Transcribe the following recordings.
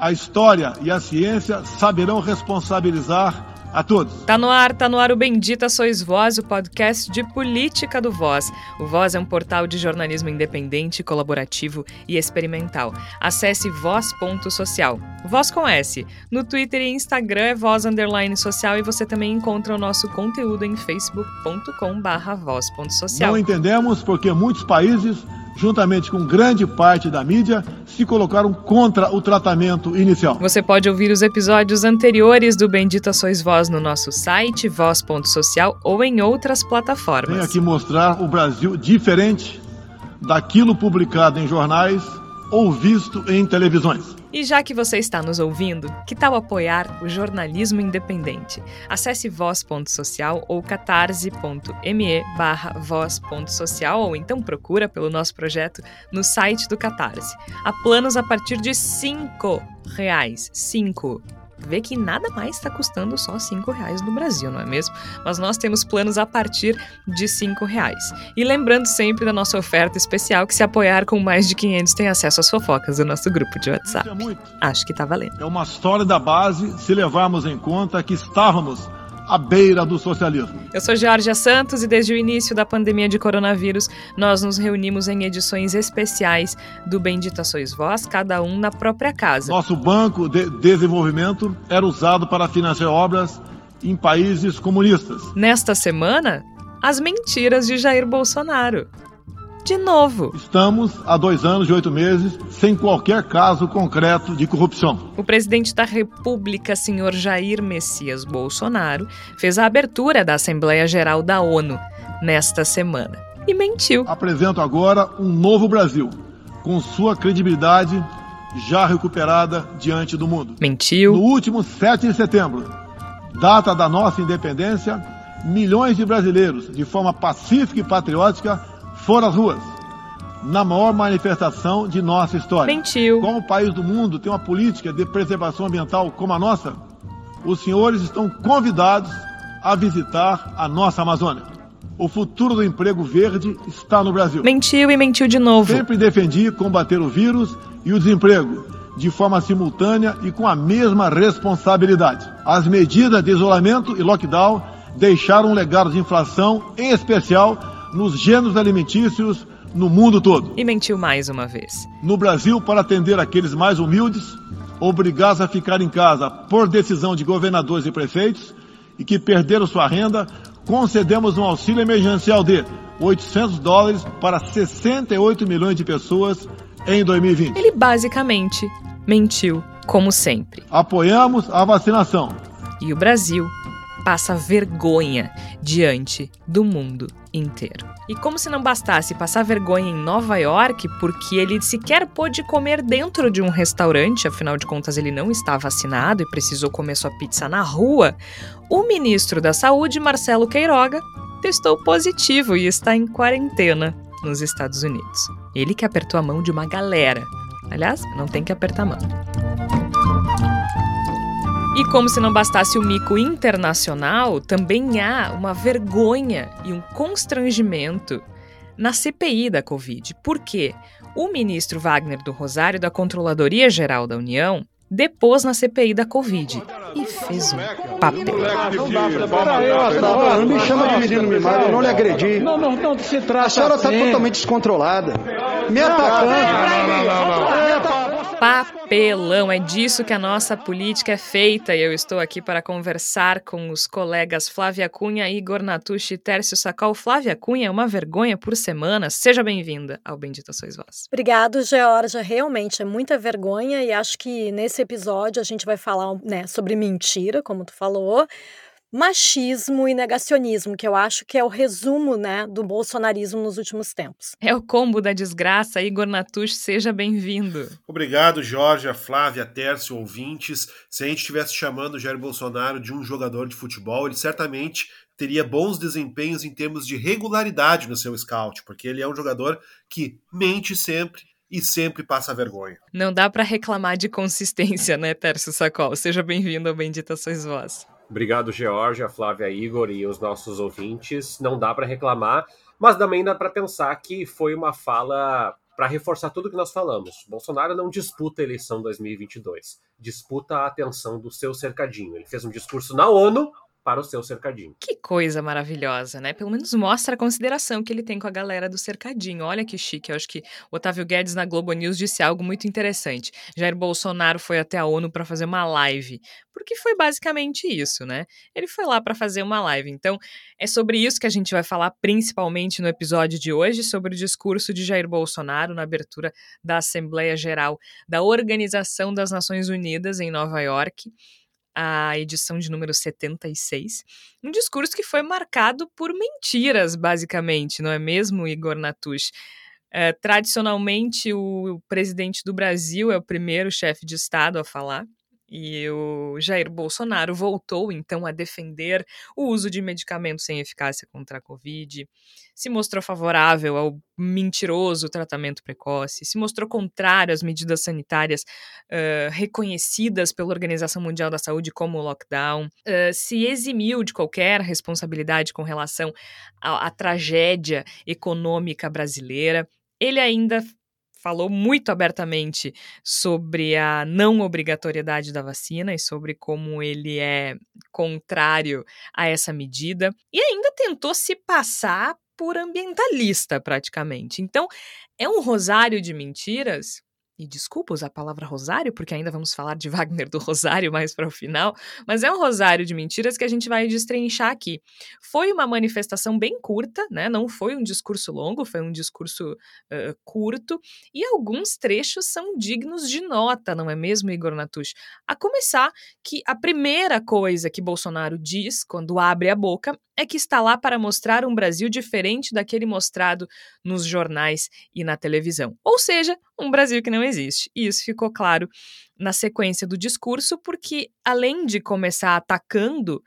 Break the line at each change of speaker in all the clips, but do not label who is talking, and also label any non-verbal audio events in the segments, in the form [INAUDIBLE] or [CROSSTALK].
A história e a ciência saberão responsabilizar a todos.
Tá no ar, tá no ar o Bendita Sois Voz, o podcast de política do Voz. O Voz é um portal de jornalismo independente, colaborativo e experimental. Acesse voz.social. Voz com S. No Twitter e Instagram é voz underline social e você também encontra o nosso conteúdo em facebook.com barra voz.social.
Não entendemos porque muitos países juntamente com grande parte da mídia, se colocaram contra o tratamento inicial.
Você pode ouvir os episódios anteriores do Bendita Sois Voz no nosso site, voz.social ou em outras plataformas.
Venho aqui mostrar o Brasil diferente daquilo publicado em jornais ou visto em televisões.
E já que você está nos ouvindo, que tal apoiar o jornalismo independente? Acesse voz.social ou catarse.me barra voz.social ou então procura pelo nosso projeto no site do Catarse. Há planos a partir de cinco reais. Cinco vê que nada mais está custando só cinco reais no Brasil, não é mesmo? Mas nós temos planos a partir de cinco reais. E lembrando sempre da nossa oferta especial que se apoiar com mais de 500 tem acesso às fofocas do nosso grupo de WhatsApp. É Acho que tá valendo.
É uma história da base se levarmos em conta que estávamos à beira do socialismo.
Eu sou Georgia Santos e desde o início da pandemia de coronavírus, nós nos reunimos em edições especiais do Bendita Sois Vós, cada um na própria casa.
Nosso banco de desenvolvimento era usado para financiar obras em países comunistas.
Nesta semana, as mentiras de Jair Bolsonaro de novo.
Estamos há dois anos e oito meses sem qualquer caso concreto de corrupção.
O presidente da República, senhor Jair Messias Bolsonaro, fez a abertura da Assembleia Geral da ONU nesta semana e mentiu.
Apresento agora um novo Brasil, com sua credibilidade já recuperada diante do mundo.
Mentiu.
No último 7 de setembro, data da nossa independência, milhões de brasileiros, de forma pacífica e patriótica, foram às ruas na maior manifestação de nossa história.
Mentiu.
Como o país do mundo tem uma política de preservação ambiental como a nossa, os senhores estão convidados a visitar a nossa Amazônia. O futuro do emprego verde está no Brasil.
Mentiu e mentiu de novo.
Sempre defendi combater o vírus e o desemprego de forma simultânea e com a mesma responsabilidade. As medidas de isolamento e lockdown deixaram um legado de inflação, em especial nos gêneros alimentícios no mundo todo.
E mentiu mais uma vez.
No Brasil, para atender aqueles mais humildes, obrigados a ficar em casa por decisão de governadores e prefeitos e que perderam sua renda, concedemos um auxílio emergencial de 800 dólares para 68 milhões de pessoas em 2020.
Ele basicamente mentiu, como sempre.
Apoiamos a vacinação.
E o Brasil passa vergonha diante do mundo inteiro. E como se não bastasse passar vergonha em Nova York, porque ele sequer pôde comer dentro de um restaurante, afinal de contas ele não está vacinado e precisou comer sua pizza na rua, o ministro da Saúde, Marcelo Queiroga, testou positivo e está em quarentena nos Estados Unidos. Ele que apertou a mão de uma galera. Aliás, não tem que apertar a mão. E como se não bastasse o mico internacional, também há uma vergonha e um constrangimento na CPI da Covid. Por quê? O ministro Wagner do Rosário, da Controladoria Geral da União, depôs na CPI da Covid e fez um papel.
Não, me chama de menino mimado, eu não lhe agredi.
Não, não, não, se trata
A senhora está
assim.
totalmente descontrolada. Me atacando.
Papelão, é disso que a nossa política é feita e eu estou aqui para conversar com os colegas Flávia Cunha, Igor Natucci e Tércio Sacol. Flávia Cunha é uma vergonha por semana. Seja bem-vinda ao Bendita Sois Vós.
Obrigado, Georgia. Realmente é muita vergonha e acho que nesse episódio a gente vai falar né, sobre mentira, como tu falou, machismo e negacionismo, que eu acho que é o resumo né, do bolsonarismo nos últimos tempos.
É o combo da desgraça. Igor Natucci, seja bem-vindo.
Obrigado, Jorge, Flávia, Tércio, ouvintes. Se a gente estivesse chamando o Jair Bolsonaro de um jogador de futebol, ele certamente teria bons desempenhos em termos de regularidade no seu scout, porque ele é um jogador que mente sempre e sempre passa vergonha.
Não dá para reclamar de consistência, né, Tércio Sacol? Seja bem-vindo ao Bendita Sois Vós.
Obrigado, Georgia, Flávia, Igor e os nossos ouvintes. Não dá para reclamar, mas também dá para pensar que foi uma fala para reforçar tudo que nós falamos. Bolsonaro não disputa a eleição 2022, disputa a atenção do seu cercadinho. Ele fez um discurso na ONU para o seu cercadinho.
Que coisa maravilhosa, né? Pelo menos mostra a consideração que ele tem com a galera do cercadinho. Olha que chique. Eu acho que o Otávio Guedes na Globo News disse algo muito interessante. Jair Bolsonaro foi até a ONU para fazer uma live. Porque foi basicamente isso, né? Ele foi lá para fazer uma live. Então, é sobre isso que a gente vai falar principalmente no episódio de hoje, sobre o discurso de Jair Bolsonaro na abertura da Assembleia Geral da Organização das Nações Unidas em Nova York a edição de número 76, um discurso que foi marcado por mentiras, basicamente, não é mesmo, Igor Natush? É, tradicionalmente, o, o presidente do Brasil é o primeiro chefe de Estado a falar, e o Jair Bolsonaro voltou então a defender o uso de medicamentos sem eficácia contra a Covid, se mostrou favorável ao mentiroso tratamento precoce, se mostrou contrário às medidas sanitárias uh, reconhecidas pela Organização Mundial da Saúde como o lockdown, uh, se eximiu de qualquer responsabilidade com relação à, à tragédia econômica brasileira. Ele ainda falou muito abertamente sobre a não obrigatoriedade da vacina e sobre como ele é contrário a essa medida, e ainda tentou se passar por ambientalista, praticamente. Então, é um rosário de mentiras e desculpa usar a palavra rosário, porque ainda vamos falar de [LAUGHS] Wagner do Rosário mais para o final, mas é um rosário de mentiras que a gente vai destrinchar aqui. Foi uma manifestação bem curta, né? Não foi um discurso longo, foi um discurso uh, curto, e alguns trechos são dignos de nota, não é mesmo, Igor Natush? A começar que a primeira coisa que Bolsonaro diz quando abre a boca é que está lá para mostrar um Brasil diferente daquele mostrado nos jornais e na televisão. Ou seja, um Brasil que não existe. E isso ficou claro na sequência do discurso, porque além de começar atacando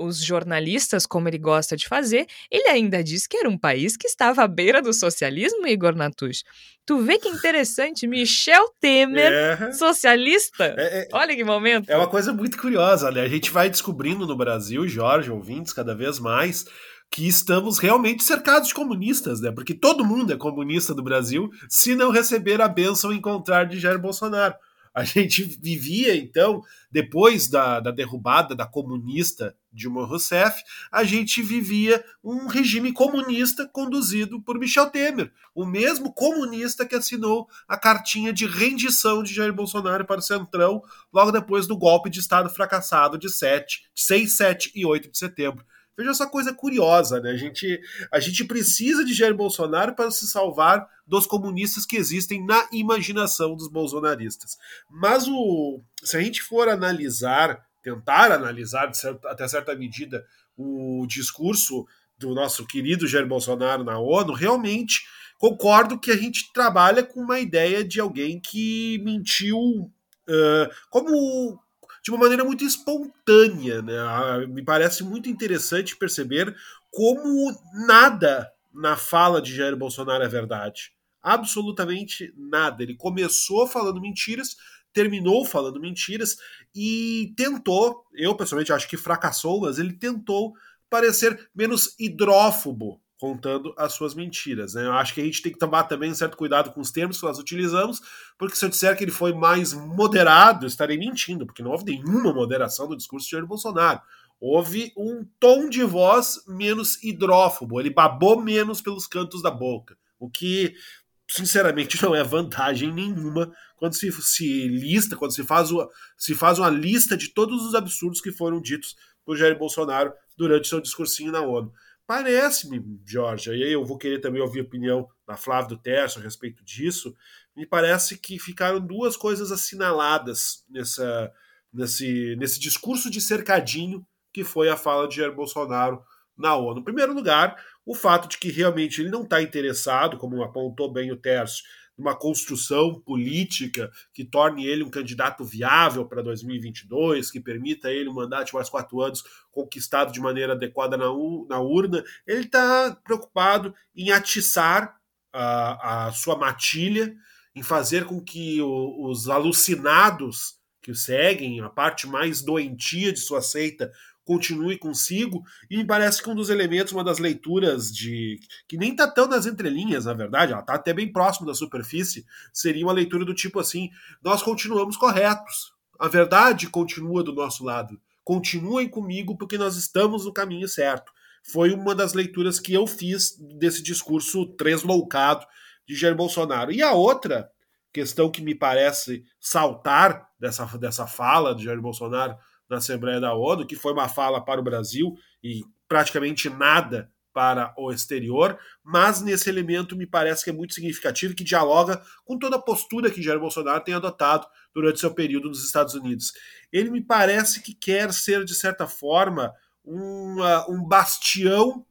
os jornalistas, como ele gosta de fazer, ele ainda disse que era um país que estava à beira do socialismo, Igor Natush. Tu vê que interessante, Michel Temer, é. socialista? É, é, Olha que momento.
É uma coisa muito curiosa, né? A gente vai descobrindo no Brasil, Jorge, ouvintes, cada vez mais, que estamos realmente cercados de comunistas, né? Porque todo mundo é comunista do Brasil se não receber a bênção encontrar de Jair Bolsonaro. A gente vivia, então, depois da, da derrubada da comunista Dilma Rousseff, a gente vivia um regime comunista conduzido por Michel Temer, o mesmo comunista que assinou a cartinha de rendição de Jair Bolsonaro para o Centrão logo depois do golpe de Estado fracassado de 7, 6, 7 e 8 de setembro. Veja essa coisa curiosa, né? A gente, a gente precisa de Jair Bolsonaro para se salvar dos comunistas que existem na imaginação dos bolsonaristas. Mas o, se a gente for analisar, tentar analisar certo, até certa medida o discurso do nosso querido Jair Bolsonaro na ONU, realmente concordo que a gente trabalha com uma ideia de alguém que mentiu uh, como de uma maneira muito espontânea. Né? Me parece muito interessante perceber como nada na fala de Jair Bolsonaro é verdade. Absolutamente nada. Ele começou falando mentiras, terminou falando mentiras e tentou, eu pessoalmente acho que fracassou, mas ele tentou parecer menos hidrófobo contando as suas mentiras. Né? Eu acho que a gente tem que tomar também um certo cuidado com os termos que nós utilizamos, porque se eu disser que ele foi mais moderado, estarei mentindo, porque não houve nenhuma moderação no discurso de Jair Bolsonaro. Houve um tom de voz menos hidrófobo, ele babou menos pelos cantos da boca, o que, sinceramente, não é vantagem nenhuma quando se, se lista, quando se faz, uma, se faz uma lista de todos os absurdos que foram ditos por Jair Bolsonaro durante seu discursinho na ONU. Parece-me, Jorge, e aí eu vou querer também ouvir a opinião da Flávia do Terço a respeito disso, me parece que ficaram duas coisas assinaladas nessa, nesse, nesse discurso de cercadinho que foi a fala de Jair Bolsonaro na ONU. Em primeiro lugar, o fato de que realmente ele não está interessado, como apontou bem o Terço, uma construção política que torne ele um candidato viável para 2022, que permita ele um mandato de mais quatro anos conquistado de maneira adequada na, na urna, ele está preocupado em atiçar a, a, sua matilha, em fazer com que o, os alucinados que o seguem, a parte mais doentia de sua seita, continue consigo. E me parece que um dos elementos, uma das leituras de. que nem tá tão nas entrelinhas, na verdade, ela tá até bem próximo da superfície, seria uma leitura do tipo assim: nós continuamos corretos. A verdade continua do nosso lado. Continuem comigo porque nós estamos no caminho certo. Foi uma das leituras que eu fiz desse discurso tresloucado de Jair Bolsonaro. E a outra questão que me parece saltar dessa, dessa fala de Jair Bolsonaro na Assembleia da ONU, que foi uma fala para o Brasil e praticamente nada para o exterior, mas nesse elemento me parece que é muito significativo e que dialoga com toda a postura que Jair Bolsonaro tem adotado durante seu período nos Estados Unidos. Ele me parece que quer ser, de certa forma, uma, um bastião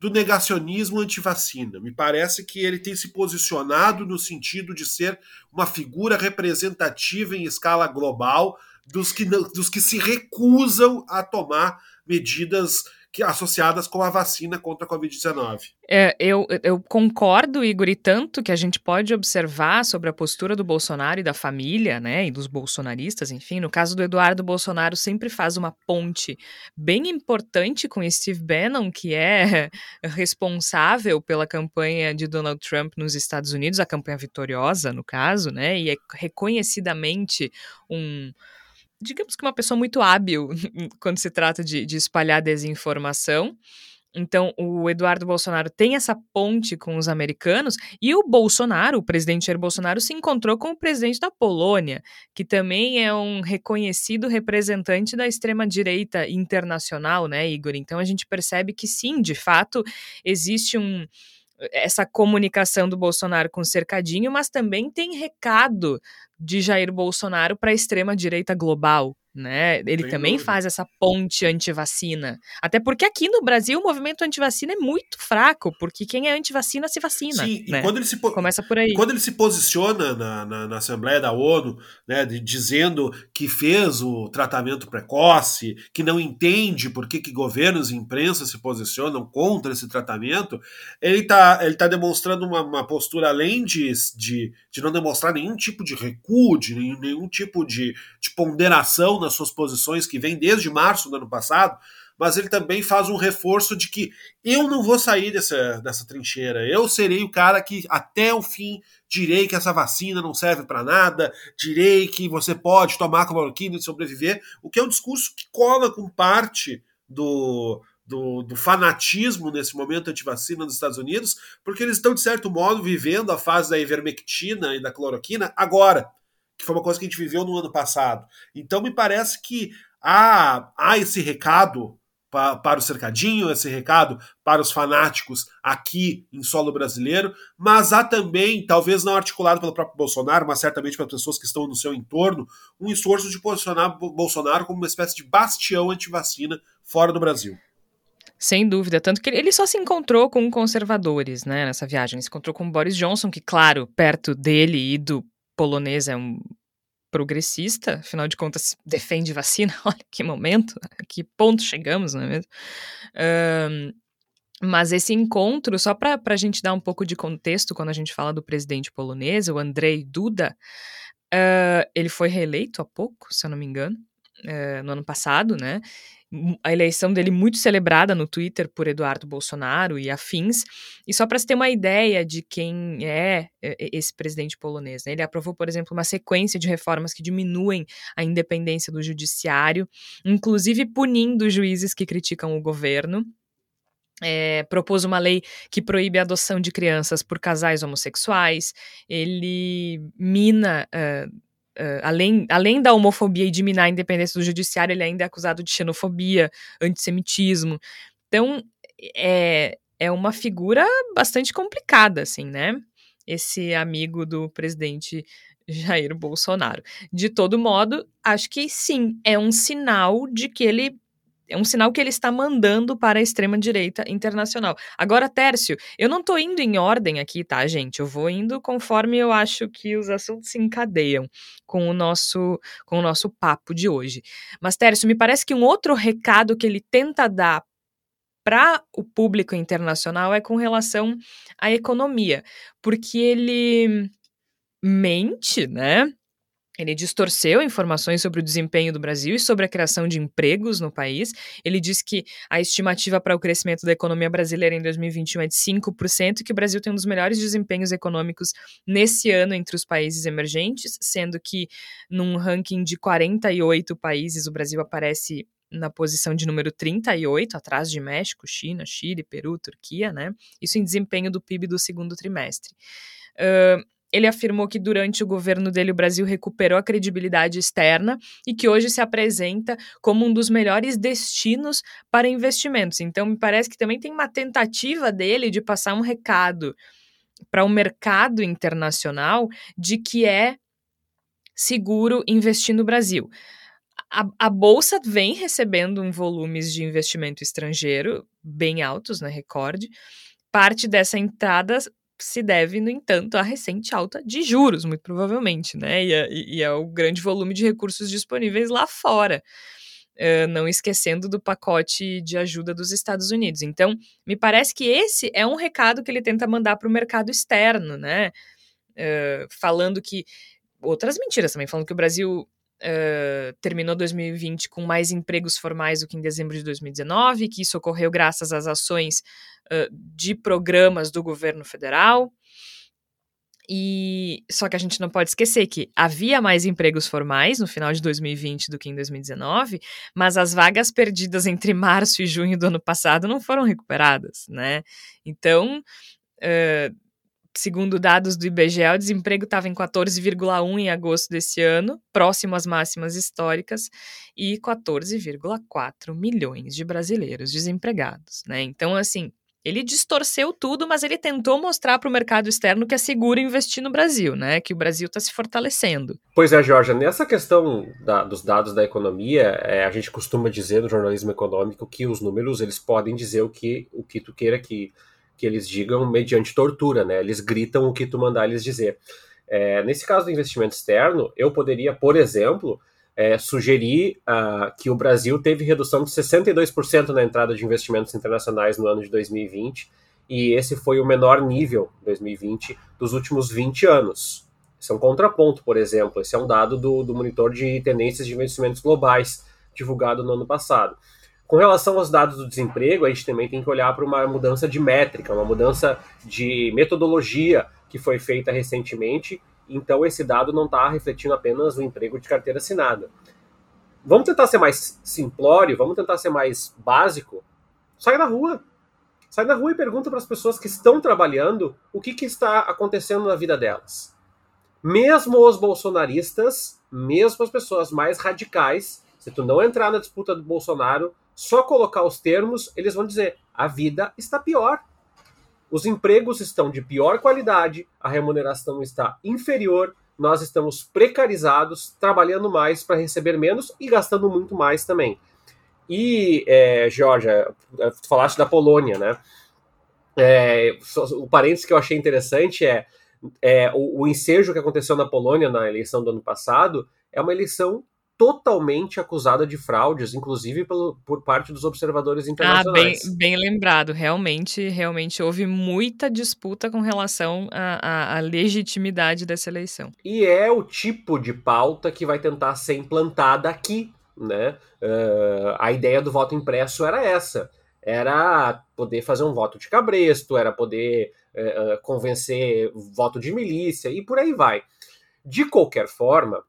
do negacionismo anti-vacina. Me parece que ele tem se posicionado no sentido de ser uma figura representativa em escala global dos que, dos que se recusam a tomar medidas que, associadas com a vacina contra a Covid-19.
É, eu, eu concordo, Igor, e tanto que a gente pode observar sobre a postura do Bolsonaro e da família, né, e dos bolsonaristas, enfim, no caso do Eduardo Bolsonaro, sempre faz uma ponte bem importante com Steve Bannon, que é [LAUGHS] responsável pela campanha de Donald Trump nos Estados Unidos, a campanha vitoriosa, no caso, né, e é reconhecidamente um digamos que uma pessoa muito hábil [LAUGHS] quando se trata de, de espalhar desinformação. Então, o Eduardo Bolsonaro tem essa ponte com os americanos e o Bolsonaro, o presidente Jair Bolsonaro, se encontrou com o presidente da Polônia, que também é um reconhecido representante da extrema-direita internacional, né, Igor? Então, a gente percebe que sim, de fato, existe um, essa comunicação do Bolsonaro com o cercadinho, mas também tem recado de Jair Bolsonaro para a extrema direita global né? Ele também dúvida. faz essa ponte anti-vacina. Até porque aqui no Brasil o movimento anti-vacina é muito fraco, porque quem é anti-vacina se vacina. Sim, né?
e quando ele se
começa por aí.
Quando ele se posiciona na, na, na Assembleia da ONU, né, de, dizendo que fez o tratamento precoce, que não entende por que, que governos e imprensa se posicionam contra esse tratamento, ele está ele tá demonstrando uma, uma postura além de, de, de não demonstrar nenhum tipo de recuo, de nenhum, nenhum tipo de, de ponderação nas suas posições, que vem desde março do ano passado, mas ele também faz um reforço de que eu não vou sair dessa, dessa trincheira, eu serei o cara que até o fim direi que essa vacina não serve para nada, direi que você pode tomar cloroquina e sobreviver, o que é um discurso que cola com parte do, do, do, fanatismo nesse momento anti-vacina nos Estados Unidos, porque eles estão, de certo modo, vivendo a fase da ivermectina e da cloroquina agora que foi uma coisa que a gente viveu no ano passado. Então me parece que há, há esse recado pa, para o cercadinho, esse recado para os fanáticos aqui em solo brasileiro, mas há também, talvez não articulado pelo próprio Bolsonaro, mas certamente pelas pessoas que estão no seu entorno, um esforço de posicionar Bolsonaro como uma espécie de bastião anti-vacina fora do Brasil.
Sem dúvida, tanto que ele só se encontrou com conservadores, né, nessa viagem. Ele se encontrou com Boris Johnson, que, claro, perto dele e do polonês é um progressista, afinal de contas, defende vacina. [LAUGHS] Olha que momento, que ponto chegamos, não é mesmo? Um, mas esse encontro, só para a gente dar um pouco de contexto, quando a gente fala do presidente polonês, o Andrzej Duda, uh, ele foi reeleito há pouco, se eu não me engano, uh, no ano passado, né? A eleição dele muito celebrada no Twitter por Eduardo Bolsonaro e afins. E só para se ter uma ideia de quem é, é esse presidente polonês, né? ele aprovou, por exemplo, uma sequência de reformas que diminuem a independência do judiciário, inclusive punindo juízes que criticam o governo. É, propôs uma lei que proíbe a adoção de crianças por casais homossexuais. Ele mina uh, Uh, além, além da homofobia e de minar a independência do judiciário, ele ainda é acusado de xenofobia, antissemitismo. Então, é, é uma figura bastante complicada, assim, né? Esse amigo do presidente Jair Bolsonaro. De todo modo, acho que sim, é um sinal de que ele é um sinal que ele está mandando para a extrema-direita internacional. Agora, Tércio, eu não estou indo em ordem aqui, tá, gente? Eu vou indo conforme eu acho que os assuntos se encadeiam com o nosso, com o nosso papo de hoje. Mas, Tércio, me parece que um outro recado que ele tenta dar para o público internacional é com relação à economia, porque ele mente, né? Ele distorceu informações sobre o desempenho do Brasil e sobre a criação de empregos no país. Ele disse que a estimativa para o crescimento da economia brasileira em 2021 é de 5% e que o Brasil tem um dos melhores desempenhos econômicos nesse ano entre os países emergentes, sendo que num ranking de 48 países o Brasil aparece na posição de número 38, atrás de México, China, Chile, Peru, Turquia, né? Isso em desempenho do PIB do segundo trimestre. Uh, ele afirmou que durante o governo dele o Brasil recuperou a credibilidade externa e que hoje se apresenta como um dos melhores destinos para investimentos. Então, me parece que também tem uma tentativa dele de passar um recado para o mercado internacional de que é seguro investir no Brasil. A, a, bolsa vem recebendo um volumes de investimento estrangeiro bem altos, né, recorde. Parte dessa entrada se deve, no entanto, à recente alta de juros, muito provavelmente, né? E, é, e é o grande volume de recursos disponíveis lá fora. Uh, não esquecendo do pacote de ajuda dos Estados Unidos. Então, me parece que esse é um recado que ele tenta mandar para o mercado externo, né? Uh, falando que. Outras mentiras também, falando que o Brasil Uh, terminou 2020 com mais empregos formais do que em dezembro de 2019, que isso ocorreu graças às ações uh, de programas do governo federal. E só que a gente não pode esquecer que havia mais empregos formais no final de 2020 do que em 2019, mas as vagas perdidas entre março e junho do ano passado não foram recuperadas, né? Então, uh, Segundo dados do IBGE, o desemprego estava em 14,1 em agosto desse ano, próximo às máximas históricas, e 14,4 milhões de brasileiros desempregados, né? Então, assim, ele distorceu tudo, mas ele tentou mostrar para o mercado externo que é seguro investir no Brasil, né? Que o Brasil está se fortalecendo.
Pois é, Jorge, nessa questão da, dos dados da economia, é, a gente costuma dizer no jornalismo econômico que os números eles podem dizer o que, o que tu queira que que eles digam mediante tortura, né? Eles gritam o que tu mandar eles dizer. É, nesse caso do investimento externo, eu poderia, por exemplo, é, sugerir uh, que o Brasil teve redução de 62% na entrada de investimentos internacionais no ano de 2020, e esse foi o menor nível, 2020, dos últimos 20 anos. Esse é um contraponto, por exemplo, esse é um dado do, do monitor de tendências de investimentos globais, divulgado no ano passado. Com relação aos dados do desemprego, a gente também tem que olhar para uma mudança de métrica, uma mudança de metodologia que foi feita recentemente. Então, esse dado não está refletindo apenas o emprego de carteira assinada. Vamos tentar ser mais simplório, vamos tentar ser mais básico. Sai na rua. Sai na rua e pergunta para as pessoas que estão trabalhando o que, que está acontecendo na vida delas. Mesmo os bolsonaristas, mesmo as pessoas mais radicais, se tu não entrar na disputa do Bolsonaro, só colocar os termos, eles vão dizer: a vida está pior. Os empregos estão de pior qualidade, a remuneração está inferior, nós estamos precarizados, trabalhando mais para receber menos e gastando muito mais também. E, é, Georgia, tu falaste da Polônia, né? É, o parênteses que eu achei interessante é, é o, o ensejo que aconteceu na Polônia na eleição do ano passado é uma eleição totalmente acusada de fraudes, inclusive pelo, por parte dos observadores internacionais.
Ah, bem, bem lembrado. Realmente, realmente houve muita disputa com relação à, à, legitimidade dessa eleição.
E é o tipo de pauta que vai tentar ser implantada aqui, né? Uh, a ideia do voto impresso era essa. Era poder fazer um voto de cabresto, era poder uh, convencer voto de milícia e por aí vai. De qualquer forma,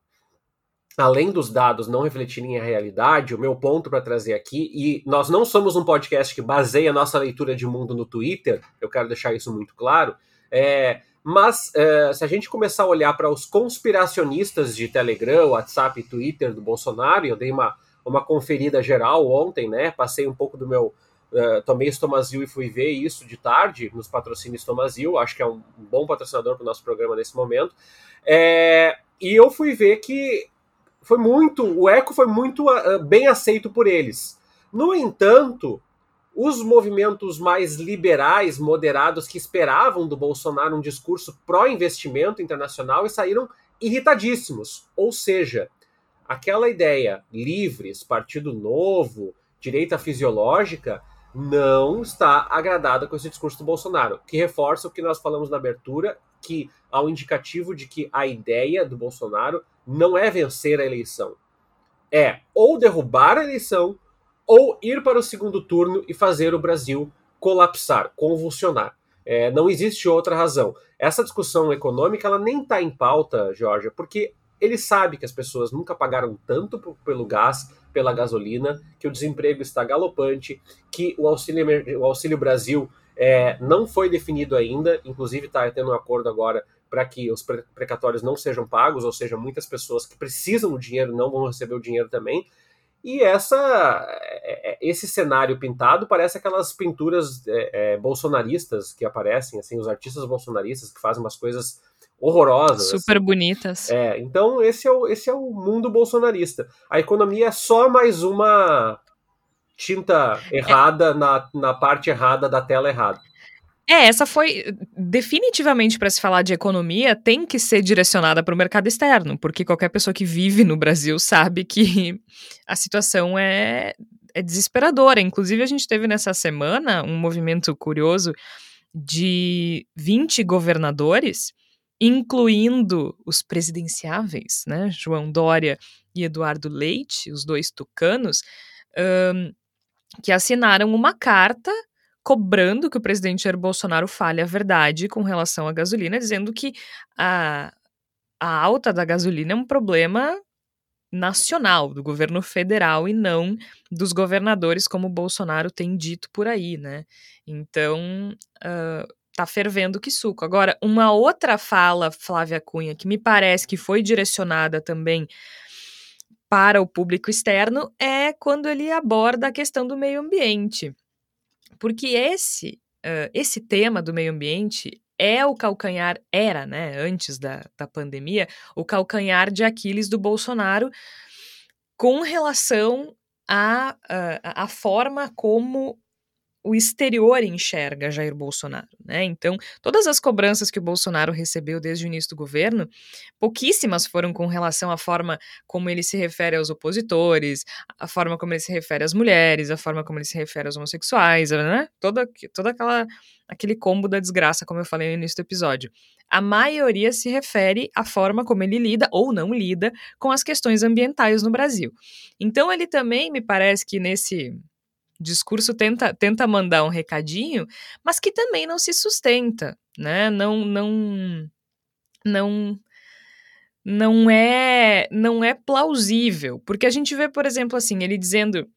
além dos dados não refletirem a realidade, o meu ponto para trazer aqui, e nós não somos um podcast que baseia nossa leitura de mundo no Twitter, eu quero deixar isso muito claro, é, mas é, se a gente começar a olhar para os conspiracionistas de Telegram, WhatsApp e Twitter do Bolsonaro, eu dei uma, uma conferida geral ontem, né? Passei um pouco do meu. Uh, tomei Estomazil e fui ver isso de tarde nos patrocínios Estomazil, acho que é um bom patrocinador para o nosso programa nesse momento. É, e eu fui ver que foi muito, o eco foi muito uh, bem aceito por eles. No entanto, os movimentos mais liberais, moderados, que esperavam do Bolsonaro um discurso pró-investimento internacional e saíram irritadíssimos. Ou seja, aquela ideia livres, partido novo, direita fisiológica, não está agradada com esse discurso do Bolsonaro, que reforça o que nós falamos na abertura, que há um indicativo de que a ideia do Bolsonaro não é vencer a eleição. É ou derrubar a eleição ou ir para o segundo turno e fazer o Brasil colapsar, convulsionar. É, não existe outra razão. Essa discussão econômica ela nem está em pauta, Georgia, porque ele sabe que as pessoas nunca pagaram tanto pelo gás, pela gasolina, que o desemprego está galopante, que o Auxílio, o auxílio Brasil é, não foi definido ainda, inclusive está tendo um acordo agora para que os precatórios não sejam pagos, ou seja, muitas pessoas que precisam do dinheiro não vão receber o dinheiro também. E essa, é, é, esse cenário pintado parece aquelas pinturas é, é, bolsonaristas que aparecem, assim, os artistas bolsonaristas que fazem umas coisas horrorosas.
Super assim. bonitas.
É, então esse é, o, esse é o mundo bolsonarista. A economia é só mais uma tinta errada é. na, na parte errada da tela errada.
É, essa foi definitivamente para se falar de economia, tem que ser direcionada para o mercado externo, porque qualquer pessoa que vive no Brasil sabe que a situação é, é desesperadora. Inclusive, a gente teve nessa semana um movimento curioso de 20 governadores, incluindo os presidenciáveis, né, João Dória e Eduardo Leite, os dois tucanos, um, que assinaram uma carta cobrando que o presidente Jair Bolsonaro fale a verdade com relação à gasolina, dizendo que a, a alta da gasolina é um problema nacional, do governo federal e não dos governadores, como Bolsonaro tem dito por aí, né? Então, uh, tá fervendo que suco. Agora, uma outra fala, Flávia Cunha, que me parece que foi direcionada também para o público externo, é quando ele aborda a questão do meio ambiente. Porque esse, uh, esse tema do meio ambiente é o calcanhar, era, né, antes da, da pandemia, o calcanhar de Aquiles do Bolsonaro com relação à a, a, a forma como o exterior enxerga Jair Bolsonaro, né? Então, todas as cobranças que o Bolsonaro recebeu desde o início do governo, pouquíssimas foram com relação à forma como ele se refere aos opositores, a forma como ele se refere às mulheres, a forma como ele se refere aos homossexuais, né? Toda, toda aquela aquele combo da desgraça, como eu falei no início do episódio. A maioria se refere à forma como ele lida ou não lida com as questões ambientais no Brasil. Então, ele também me parece que nesse discurso tenta, tenta mandar um recadinho, mas que também não se sustenta, né? Não, não, não, não é, não é plausível, porque a gente vê, por exemplo, assim, ele dizendo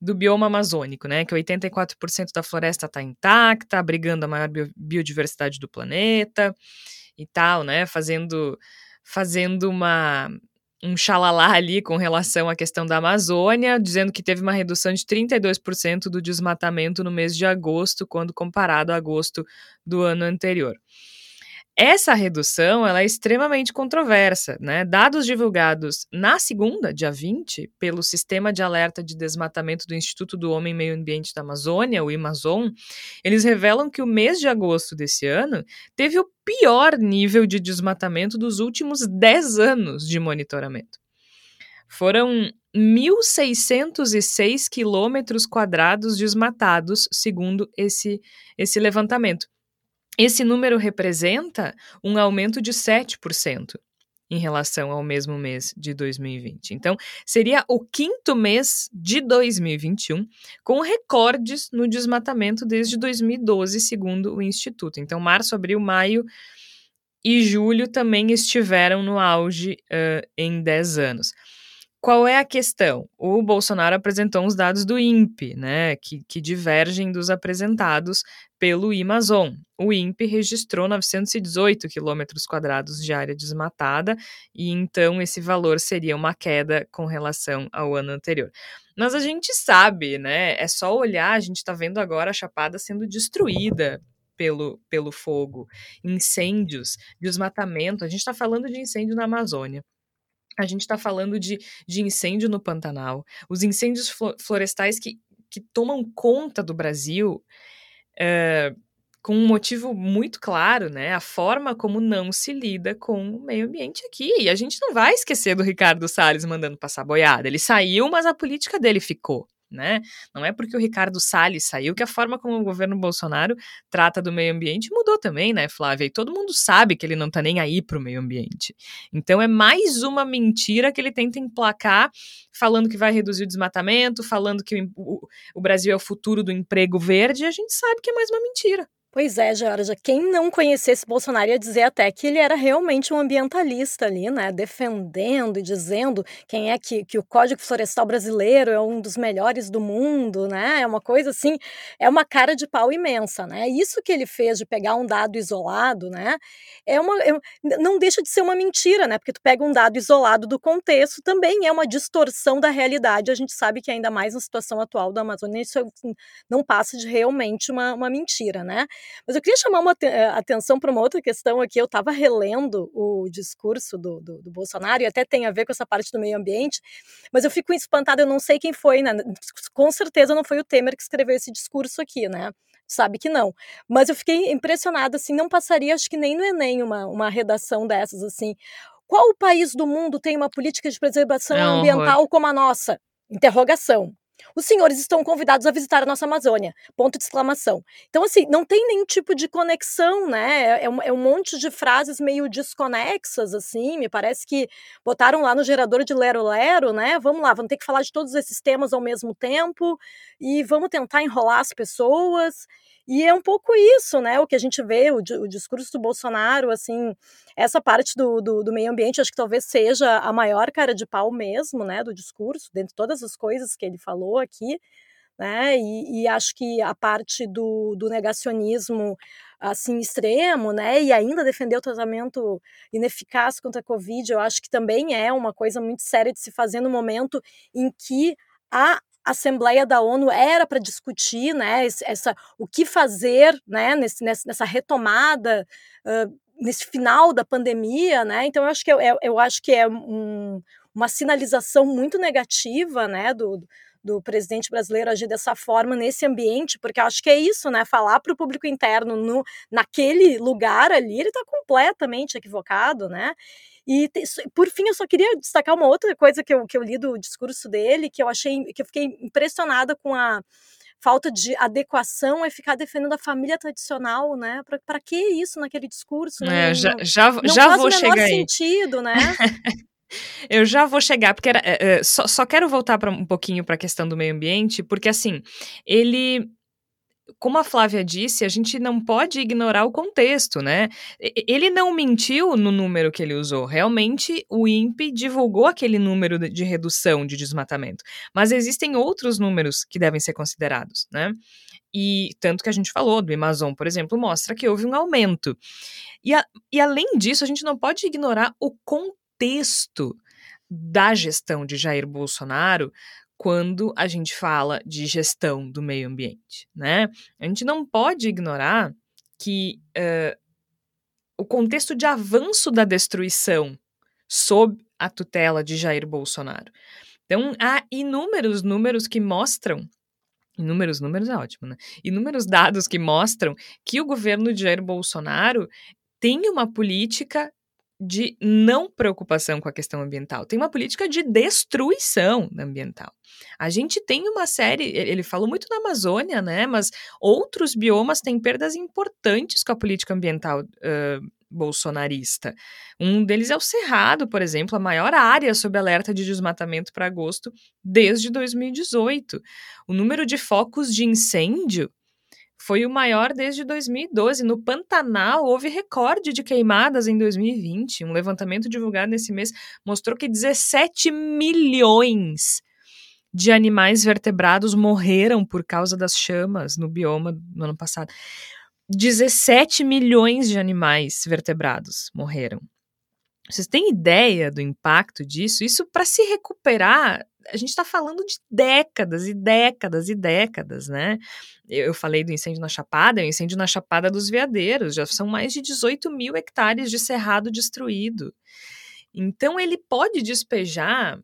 do bioma amazônico, né, que 84% da floresta está intacta, abrigando a maior biodiversidade do planeta e tal, né, fazendo fazendo uma um xalalá ali com relação à questão da Amazônia, dizendo que teve uma redução de 32% do desmatamento no mês de agosto, quando comparado a agosto do ano anterior. Essa redução ela é extremamente controversa. Né? Dados divulgados na segunda, dia 20, pelo Sistema de Alerta de Desmatamento do Instituto do Homem e Meio Ambiente da Amazônia, o IMAZON, eles revelam que o mês de agosto desse ano teve o pior nível de desmatamento dos últimos 10 anos de monitoramento. Foram 1.606 quilômetros quadrados desmatados, segundo esse, esse levantamento. Esse número representa um aumento de 7% em relação ao mesmo mês de 2020. Então, seria o quinto mês de 2021 com recordes no desmatamento desde 2012, segundo o Instituto. Então, março, abril, maio e julho também estiveram no auge uh, em 10 anos. Qual é a questão? O Bolsonaro apresentou uns dados do INPE, né, que, que divergem dos apresentados pelo Amazon. O INPE registrou 918 quilômetros quadrados de área desmatada, e então esse valor seria uma queda com relação ao ano anterior. Mas a gente sabe, né? É só olhar, a gente está vendo agora a Chapada sendo destruída pelo, pelo fogo, incêndios, desmatamento. A gente está falando de incêndio na Amazônia. A gente está falando de, de incêndio no Pantanal, os incêndios florestais que, que tomam conta do Brasil é, com um motivo muito claro, né? A forma como não se lida com o meio ambiente aqui. E a gente não vai esquecer do Ricardo Salles mandando passar boiada. Ele saiu, mas a política dele ficou. Né? Não é porque o Ricardo Salles saiu que a forma como o governo Bolsonaro trata do meio ambiente mudou também, né, Flávia? E todo mundo sabe que ele não tá nem aí pro meio ambiente. Então é mais uma mentira que ele tenta emplacar, falando que vai reduzir o desmatamento, falando que o, o Brasil é o futuro do emprego verde, e a gente sabe que é mais uma mentira.
Pois é, Georgia. Quem não conhecesse Bolsonaro ia dizer até que ele era realmente um ambientalista ali, né? Defendendo e dizendo quem é que, que o Código Florestal brasileiro é um dos melhores do mundo, né? É uma coisa assim, é uma cara de pau imensa, né? Isso que ele fez de pegar um dado isolado, né? É uma, é, não deixa de ser uma mentira, né? Porque tu pega um dado isolado do contexto, também é uma distorção da realidade. A gente sabe que ainda mais na situação atual da Amazônia, isso não passa de realmente uma, uma mentira, né? Mas eu queria chamar uma eh, atenção para uma outra questão aqui. Eu estava relendo o discurso do, do, do, Bolsonaro, e até tem a ver com essa parte do meio ambiente, mas eu fico espantada, eu não sei quem foi, né? Com certeza não foi o Temer que escreveu esse discurso aqui, né? Sabe que não. Mas eu fiquei impressionada, assim, não passaria, acho que nem no Enem, uma, uma redação dessas, assim. Qual país do mundo tem uma política de preservação é ambiental como a nossa? Interrogação. Os senhores estão convidados a visitar a nossa Amazônia. Ponto de exclamação. Então, assim, não tem nenhum tipo de conexão, né? É, um, é um, monte de frases meio desconexas, assim. Me parece que botaram lá no gerador de Lero Lero, né? Vamos lá, vamos ter que falar de todos esses temas ao mesmo tempo e vamos tentar enrolar as pessoas. E é um pouco isso, né? O que a gente vê, o, o discurso do Bolsonaro, assim, essa parte do, do, do, meio ambiente, acho que talvez seja a maior cara de pau mesmo, né? Do discurso, dentro de todas as coisas que ele falou aqui, né? E, e acho que a parte do, do negacionismo, assim, extremo, né? E ainda defender o tratamento ineficaz contra a Covid, eu acho que também é uma coisa muito séria de se fazer no momento em que a Assembleia da ONU era para discutir, né, essa, o que fazer, né, nesse, nessa retomada, uh, nesse final da pandemia, né, então eu acho que, eu, eu acho que é um, uma sinalização muito negativa, né, do, do presidente brasileiro agir dessa forma nesse ambiente, porque eu acho que é isso, né? Falar para o público interno no, naquele lugar ali, ele está completamente equivocado, né? E por fim, eu só queria destacar uma outra coisa que eu, que eu li do discurso dele, que eu achei, que eu fiquei impressionada com a falta de adequação é ficar defendendo a família tradicional, né? Para que isso naquele discurso?
É, não, já já, não já
faz
vou chegar
sentido, né? [LAUGHS]
Eu já vou chegar, porque era, é, só, só quero voltar pra, um pouquinho para a questão do meio ambiente, porque assim, ele como a Flávia disse, a gente não pode ignorar o contexto, né? Ele não mentiu no número que ele usou. Realmente, o INPE divulgou aquele número de redução de desmatamento. Mas existem outros números que devem ser considerados, né? E tanto que a gente falou do Amazon, por exemplo, mostra que houve um aumento. E, a, e além disso, a gente não pode ignorar o contexto da gestão de Jair Bolsonaro quando a gente fala de gestão do meio ambiente, né? A gente não pode ignorar que uh, o contexto de avanço da destruição sob a tutela de Jair Bolsonaro. Então, há inúmeros números que mostram Inúmeros números é ótimo, né? Inúmeros dados que mostram que o governo de Jair Bolsonaro tem uma política de não preocupação com a questão ambiental, tem uma política de destruição ambiental. A gente tem uma série, ele falou muito da Amazônia, né? Mas outros biomas têm perdas importantes com a política ambiental uh, bolsonarista. Um deles é o Cerrado, por exemplo, a maior área sob alerta de desmatamento para agosto desde 2018. O número de focos de incêndio foi o maior desde 2012. No Pantanal, houve recorde de queimadas em 2020. Um levantamento divulgado nesse mês mostrou que 17 milhões de animais vertebrados morreram por causa das chamas no bioma no ano passado. 17 milhões de animais vertebrados morreram. Vocês têm ideia do impacto disso? Isso para se recuperar a gente está falando de décadas e décadas e décadas, né? Eu, eu falei do incêndio na Chapada, é o incêndio na Chapada dos Veadeiros, já são mais de 18 mil hectares de cerrado destruído. Então, ele pode despejar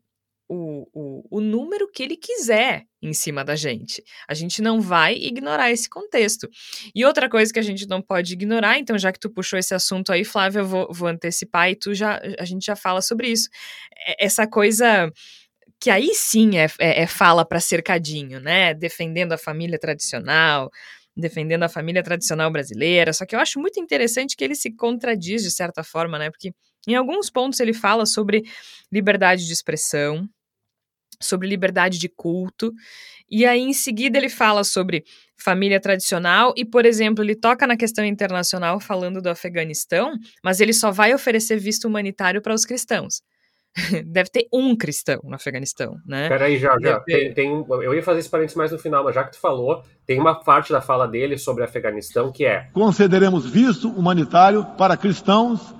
o, o, o, número que ele quiser em cima da gente. A gente não vai ignorar esse contexto. E outra coisa que a gente não pode ignorar, então, já que tu puxou esse assunto aí, Flávia, eu vou, vou antecipar e tu já, a gente já fala sobre isso. Essa coisa que aí sim é, é, é fala para cercadinho, né? Defendendo a família tradicional, defendendo a família tradicional brasileira. Só que eu acho muito interessante que ele se contradiz de certa forma, né? Porque em alguns pontos ele fala sobre liberdade de expressão, sobre liberdade de culto, e aí em seguida ele fala sobre família tradicional e, por exemplo, ele toca na questão internacional falando do Afeganistão, mas ele só vai oferecer visto humanitário para os cristãos. [LAUGHS] Deve ter um cristão no Afeganistão, né?
Peraí, já, já. Tem, tem, eu ia fazer esse parênteses mais no final, mas já que tu falou, tem uma parte da fala dele sobre Afeganistão que é:
Concederemos visto humanitário para cristãos,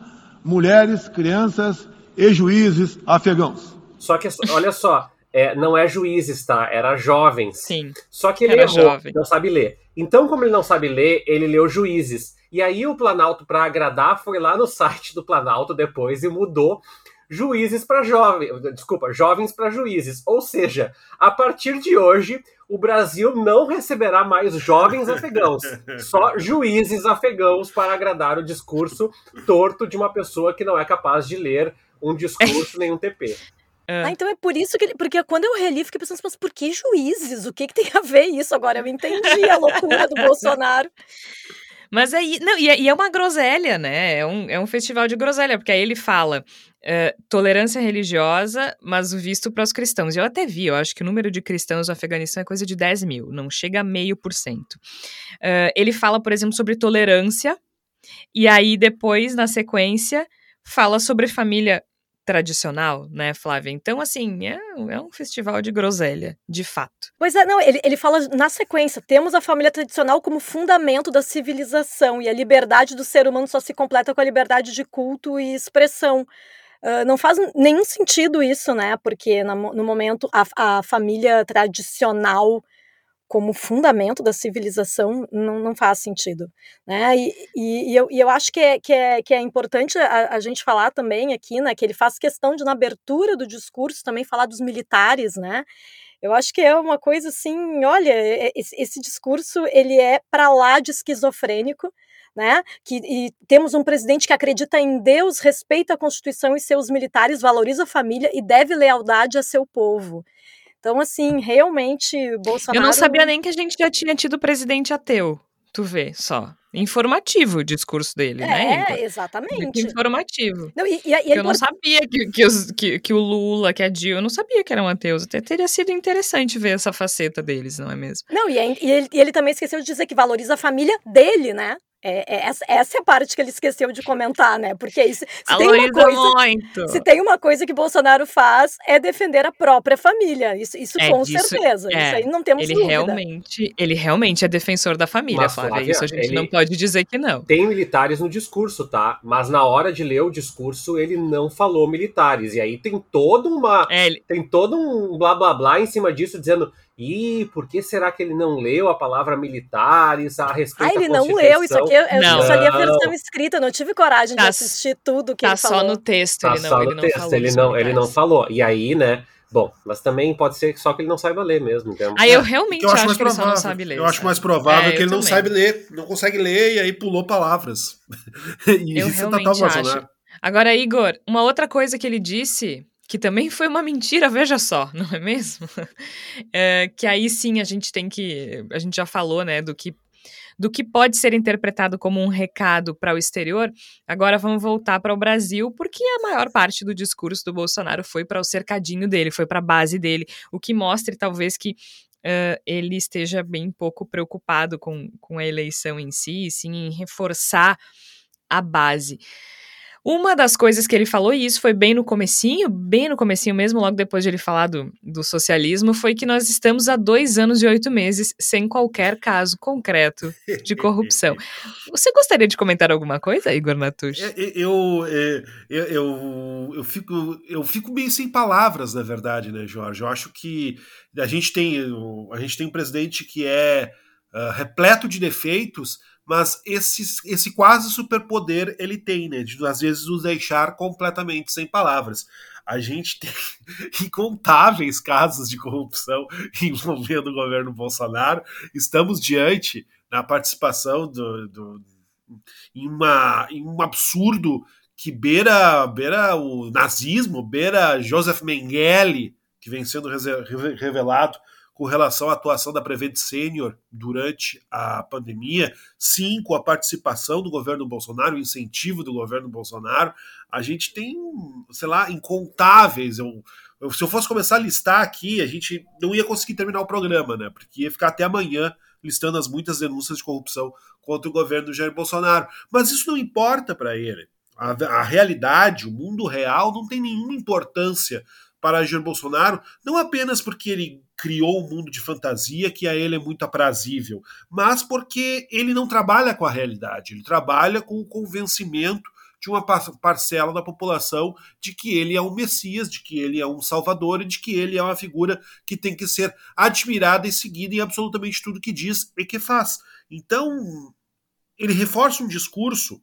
mulheres, crianças e juízes afegãos.
Só que, olha só, é, não é juízes, tá? Era jovens.
Sim.
Só que ele errou, jovem. não sabe ler. Então, como ele não sabe ler, ele leu juízes. E aí o Planalto, para agradar, foi lá no site do Planalto depois e mudou juízes para jovens, desculpa, jovens para juízes. Ou seja, a partir de hoje, o Brasil não receberá mais jovens afegãos, [LAUGHS] só juízes afegãos para agradar o discurso torto de uma pessoa que não é capaz de ler um discurso [LAUGHS] nem um TP.
É. Ah, então é por isso que ele. Porque quando eu reli, fiquei pensando, mas por que juízes? O que, que tem a ver isso? Agora eu entendi a loucura do Bolsonaro.
Mas aí. Não, e é, e é, uma groselha, né? É um, é um festival de groselha, porque aí ele fala uh, tolerância religiosa, mas o visto para os cristãos. Eu até vi, eu acho que o número de cristãos no Afeganistão é coisa de 10 mil, não chega a meio por cento. Uh, ele fala, por exemplo, sobre tolerância, e aí depois, na sequência, fala sobre família tradicional, né, Flávia? Então, assim, é, é, um festival de groselha, de fato.
Pois é, não, ele, ele fala na sequência: temos a família tradicional como fundamento da civilização e a liberdade do ser humano só se completa com a liberdade de culto e expressão. Uh, não faz nenhum sentido isso, né? Porque no, no momento a, a família tradicional como fundamento da civilização não, não faz sentido. Né? E, e, e, eu, e eu acho que é, que é, que é importante a, a, gente falar também aqui, né, que ele faz questão de, na abertura do discurso, também falar dos militares, né? Eu acho que é uma coisa assim, olha, esse, esse discurso ele é para lá de esquizofrênico, né? Que e temos um presidente que acredita em Deus, respeita a Constituição e seus militares, valoriza a família e deve lealdade a seu povo. Então, assim, realmente, Bolsonaro.
Eu não sabia nem que a gente já tinha tido presidente ateu. Tu vê só. Informativo o discurso dele,
é,
né?
É, exatamente.
Muito informativo.
Não, e, e, e
eu não sabia que, que, os, que, que, o Lula, que a Dilma, eu não sabia que eram ateus. Até teria sido interessante ver essa faceta deles, não é mesmo?
Não, e, é, ele, ele também esqueceu de dizer que valoriza a família dele, né? É, é, essa, essa, é a parte que ele esqueceu de comentar, né? Porque isso, se tem uma coisa,
muito.
se tem uma coisa que Bolsonaro faz é defender a própria família. Isso, isso é, com disso, certeza. É, isso aí não temos
ele
dúvida.
Realmente, ele realmente é defensor da família, Mas, Flávia. Flávia. Isso a gente não pode dizer que não.
Tem militares no discurso, tá? Mas na hora de ler o discurso ele não falou militares. E aí tem toda uma,
é, ele...
tem todo um blá blá blá em cima disso dizendo e por que será que ele não leu a palavra militares a respeito
Ah, ele
não
leu isso aqui. Eu, não. só li a versão escrita, não tive coragem tá, de assistir tudo que
tá
ele falou.
Tá só no texto,
tá
ele não, só
no
ele
texto,
não.
Ele não, ele não falou. E aí, né? Bom, mas também pode ser só que ele não saiba ler mesmo. Então.
Aí eu realmente eu acho, acho que ele só não sabe ler.
Eu acho mais provável é, que ele também. não sabe ler, não consegue ler e aí pulou palavras. [LAUGHS]
e eu isso tá realmente acho. Agora, Igor, uma outra coisa que ele disse que também foi uma mentira, veja só, [LAUGHS] não é mesmo? É, que aí sim a gente tem que. A gente já falou, né, do que. Do que pode ser interpretado como um recado para o exterior, agora vamos voltar para o Brasil, porque a maior parte do discurso do Bolsonaro foi para o cercadinho dele, foi para a base dele, o que mostra talvez que Uh, ele esteja bem pouco preocupado com, com a eleição em si, sim em reforçar a base. Uma das coisas que ele falou, e isso foi bem no comecinho, bem no comecinho mesmo, logo depois de ele falar do, do socialismo, foi que nós estamos há dois anos e oito meses sem qualquer caso concreto de corrupção. [LAUGHS] Você gostaria de comentar alguma coisa, Igor Natush?
É, eu, é, eu, eu, eu, fico, eu fico meio sem palavras, na verdade, né, Jorge? Eu acho que a gente tem, a gente tem um presidente que é uh, repleto de defeitos, mas esse, esse quase superpoder ele tem, né? De às vezes nos deixar completamente sem palavras. A gente tem [LAUGHS] incontáveis casos de corrupção [LAUGHS] envolvendo o governo Bolsonaro. Estamos diante da participação do, do em, uma, em um absurdo que beira, beira o nazismo, beira Joseph Mengele, que vem sendo revelado com relação à atuação da Prevent Senior durante a pandemia, sim, com a participação do governo Bolsonaro, o incentivo do governo Bolsonaro, a gente tem, sei lá, incontáveis. Eu, eu, se eu fosse começar a listar aqui, a gente não ia conseguir terminar o programa, né? Porque ia ficar até amanhã listando as muitas denúncias de corrupção contra o governo do Jair Bolsonaro. Mas isso não importa para ele. A, a realidade, o mundo real, não tem nenhuma importância para Jair Bolsonaro, não apenas porque ele criou um mundo de fantasia que a ele é muito aprazível, mas porque ele não trabalha com a realidade, ele trabalha com o convencimento de uma parcela da população de que ele é um Messias, de que ele é um Salvador e de que ele é uma figura que tem que ser admirada e seguida em absolutamente tudo que diz e que faz. Então, ele reforça um discurso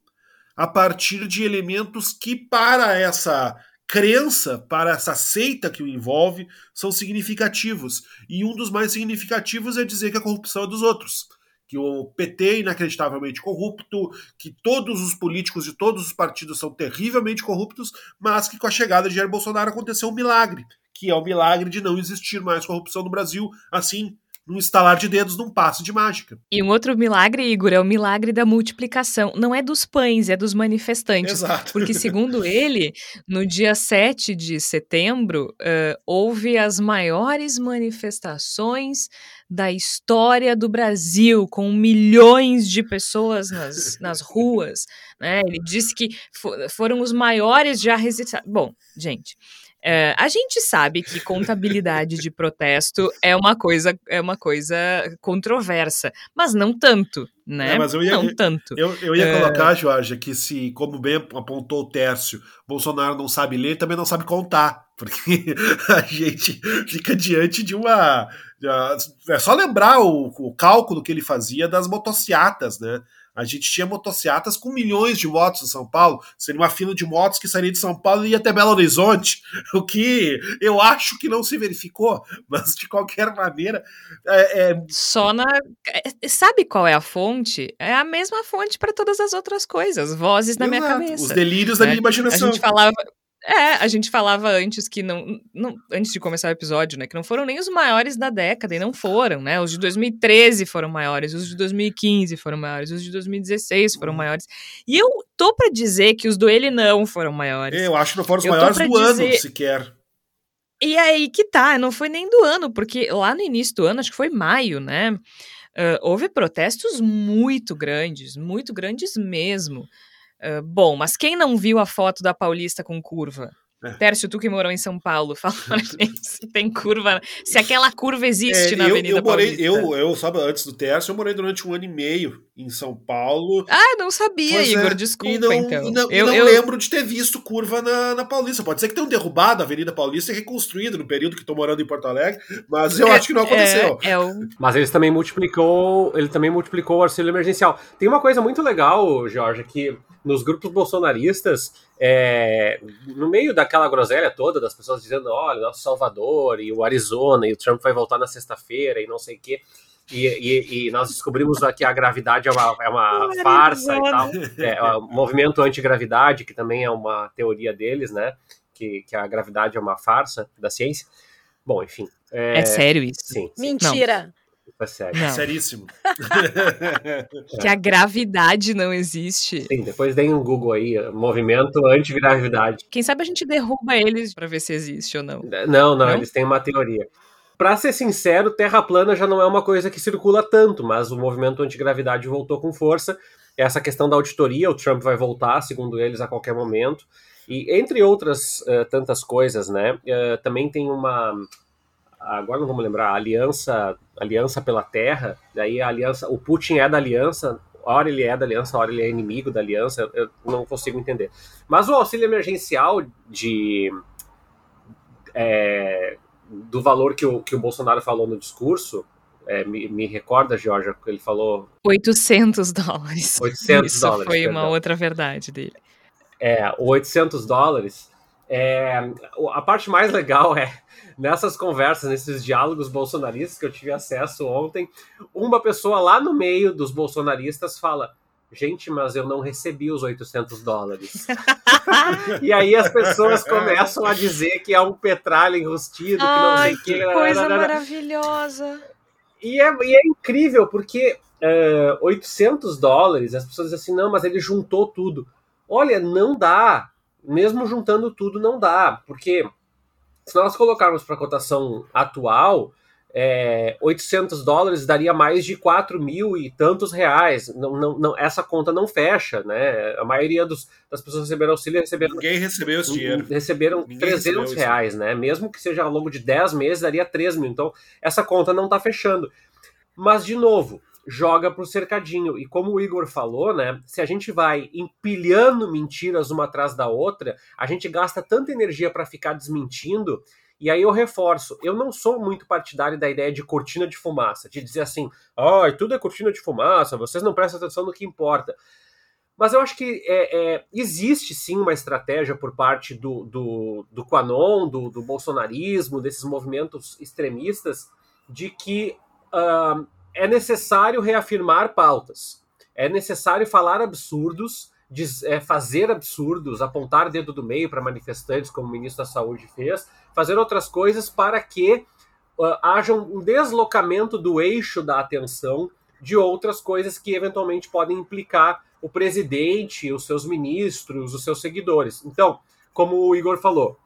a partir de elementos que, para essa crença, para essa seita que o envolve, são significativos. E um dos mais significativos é dizer que a corrupção é dos outros que o PT é inacreditavelmente corrupto, que todos os políticos de todos os partidos são terrivelmente corruptos, mas que com a chegada de Jair Bolsonaro aconteceu um milagre, que é o milagre de não existir mais corrupção no Brasil, assim num estalar de dedos, num passo de mágica.
E um outro milagre, Igor, é o milagre da multiplicação. Não é dos pães, é dos manifestantes.
Exato.
Porque, segundo ele, no dia 7 de setembro, uh, houve as maiores manifestações da história do Brasil, com milhões de pessoas nas, nas ruas. Né? Ele disse que for, foram os maiores já registrados. Bom, gente. É, a gente sabe que contabilidade de protesto é uma coisa é uma coisa controversa, mas não tanto, né?
É, mas eu ia,
não tanto.
Eu, eu ia é... colocar, Jorge, que se, como bem apontou o Tércio, Bolsonaro não sabe ler, também não sabe contar, [LAUGHS] porque a gente fica diante de uma. É só lembrar o, o cálculo que ele fazia das motociatas, né? A gente tinha motocicletas com milhões de motos em São Paulo. Seria uma fila de motos que sairia de São Paulo e ia até Belo Horizonte, [LAUGHS] o que eu acho que não se verificou, [LAUGHS] mas de qualquer maneira. É, é...
Só na. É, sabe qual é a fonte? É a mesma fonte para todas as outras coisas. Vozes na Exato. minha cabeça.
Os delírios né? da minha imaginação.
A gente falava. É, a gente falava antes que não, não, Antes de começar o episódio, né? Que não foram nem os maiores da década, e não foram, né? Os de 2013 foram maiores, os de 2015 foram maiores, os de 2016 foram uhum. maiores. E eu tô para dizer que os do Ele não foram maiores.
Eu acho que não foram os eu maiores do dizer... ano, sequer.
E aí que tá, não foi nem do ano, porque lá no início do ano, acho que foi maio, né? Uh, houve protestos muito grandes, muito grandes mesmo. Uh, bom, mas quem não viu a foto da Paulista com curva? É. Tércio, tu que morou em São Paulo, [LAUGHS] fala pra gente se tem curva, se aquela curva existe é, na
eu,
Avenida
eu morei,
Paulista.
Eu, eu, sabe, antes do Tércio, eu morei durante um ano e meio em São Paulo.
Ah, não sabia, pois Igor, é. desculpa,
e não,
então.
E não, eu, e não eu... lembro de ter visto curva na, na Paulista. Pode ser que tenham derrubado a Avenida Paulista e reconstruído no período que estou morando em Porto Alegre, mas eu é, acho que não aconteceu.
É, o... Mas eles também multiplicou, ele também multiplicou o auxílio emergencial. Tem uma coisa muito legal, Jorge, que nos grupos bolsonaristas, é, no meio daquela groselha toda, das pessoas dizendo, olha, nosso Salvador e o Arizona, e o Trump vai voltar na sexta-feira e não sei o quê. E, e, e, nós descobrimos que a gravidade é uma, é uma farsa e tal. É, o movimento antigravidade, que também é uma teoria deles, né? Que, que a gravidade é uma farsa da ciência. Bom, enfim.
É, é sério isso?
Sim.
sim. Mentira.
É sério.
Não. Seríssimo. [LAUGHS]
que a gravidade não existe.
Sim, depois deem um Google aí, movimento antigravidade.
Quem sabe a gente derruba eles para ver se existe ou não.
Não, não, não, eles têm uma teoria. Para ser sincero, terra plana já não é uma coisa que circula tanto, mas o movimento antigravidade voltou com força. Essa questão da auditoria, o Trump vai voltar, segundo eles, a qualquer momento. E entre outras uh, tantas coisas, né? Uh, também tem uma agora não vamos lembrar, a aliança, aliança pela terra, daí a aliança, o Putin é da aliança, hora ele é da aliança, hora ele é inimigo da aliança, eu não consigo entender. Mas o auxílio emergencial de é, do valor que o, que o Bolsonaro falou no discurso, é, me, me, recorda, Georgia, que ele falou...
800 dólares.
800
Isso
dólares.
foi perdão. uma outra verdade dele.
É, 800 dólares. É, a parte mais legal é nessas conversas, nesses diálogos bolsonaristas que eu tive acesso ontem, uma pessoa lá no meio dos bolsonaristas fala: gente, mas eu não recebi os 800 dólares. [LAUGHS] e aí as pessoas começam a dizer que é um petralho enrustido, que não
Ai,
sei
que
que.
coisa maravilhosa.
E é, e é incrível, porque é, 800 dólares, as pessoas dizem assim, não, mas ele juntou tudo. Olha, não dá. Mesmo juntando tudo, não dá. Porque se nós colocarmos para a cotação atual, é, 800 dólares daria mais de 4 mil e tantos reais. Não, não, não, essa conta não fecha, né? A maioria dos, das pessoas que receberam auxílio receberam.
Ninguém recebeu esse dinheiro.
Receberam
Ninguém
300
recebeu
reais, né? Mesmo que seja ao longo de 10 meses, daria 3 mil. Então, essa conta não está fechando. Mas, de novo, joga pro cercadinho. E como o Igor falou, né? Se a gente vai empilhando mentiras uma atrás da outra, a gente gasta tanta energia para ficar desmentindo. E aí eu reforço, eu não sou muito partidário da ideia de cortina de fumaça, de dizer assim, ai, tudo é cortina de fumaça, vocês não prestam atenção no que importa. Mas eu acho que é, é, existe sim uma estratégia por parte do, do, do Quanon, do, do bolsonarismo, desses movimentos extremistas, de que uh, é necessário reafirmar pautas, é necessário falar absurdos, diz, é, fazer absurdos, apontar dedo do meio para manifestantes, como o ministro da Saúde fez, fazer outras coisas para que uh, haja um deslocamento do eixo da atenção de outras coisas que eventualmente podem implicar o presidente, os seus ministros, os seus seguidores. Então, como o Igor falou,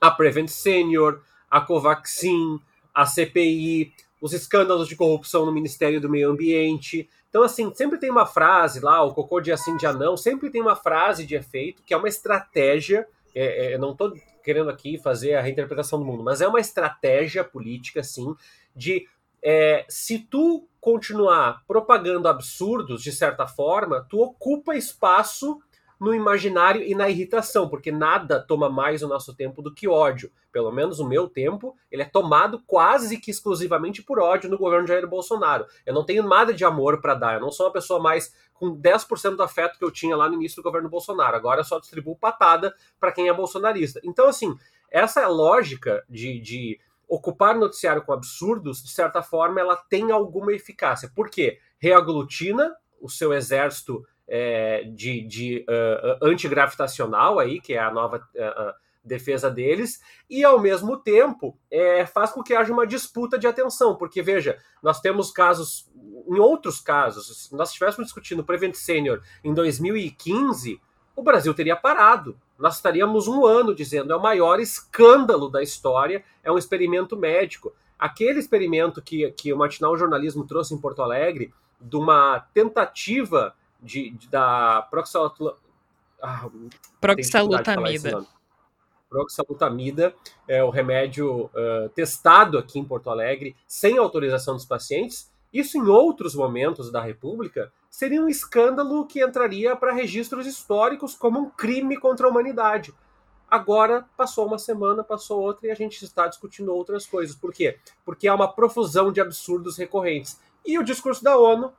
a Prevent Senior, a Covaxin, a CPI, os escândalos de corrupção no Ministério do Meio Ambiente. Então, assim, sempre tem uma frase lá, o cocô de assim, dia não, sempre tem uma frase de efeito que é uma estratégia. É, é, não estou querendo aqui fazer a reinterpretação do mundo, mas é uma estratégia política, sim, de é, se tu continuar propagando absurdos, de certa forma, tu ocupa espaço no imaginário e na irritação, porque nada toma mais o nosso tempo do que ódio. Pelo menos o meu tempo, ele é tomado quase que exclusivamente por ódio no governo de Jair Bolsonaro. Eu não tenho nada de amor para dar, eu não sou uma pessoa mais com 10% do afeto que eu tinha lá no início do governo Bolsonaro. Agora eu só distribuo patada para quem é bolsonarista. Então, assim, essa lógica de, de ocupar noticiário com absurdos, de certa forma, ela tem alguma eficácia. Por quê? Reaglutina o seu exército é, de, de uh, antigravitacional aí, que é a nova uh, defesa deles, e ao mesmo tempo é, faz com que haja uma disputa de atenção, porque veja, nós temos casos, em outros casos, se nós estivéssemos discutindo Prevent Senior em 2015, o Brasil teria parado. Nós estaríamos um ano dizendo é o maior escândalo da história, é um experimento médico. Aquele experimento que, que o Matinal Jornalismo trouxe em Porto Alegre, de uma tentativa de, de da proxalutamida. Ah,
proxalutamida.
Proxalutamida é o remédio uh, testado aqui em Porto Alegre sem autorização dos pacientes. Isso em outros momentos da República seria um escândalo que entraria para registros históricos como um crime contra a humanidade. Agora passou uma semana, passou outra e a gente está discutindo outras coisas. Por quê? Porque há uma profusão de absurdos recorrentes. E o discurso da ONU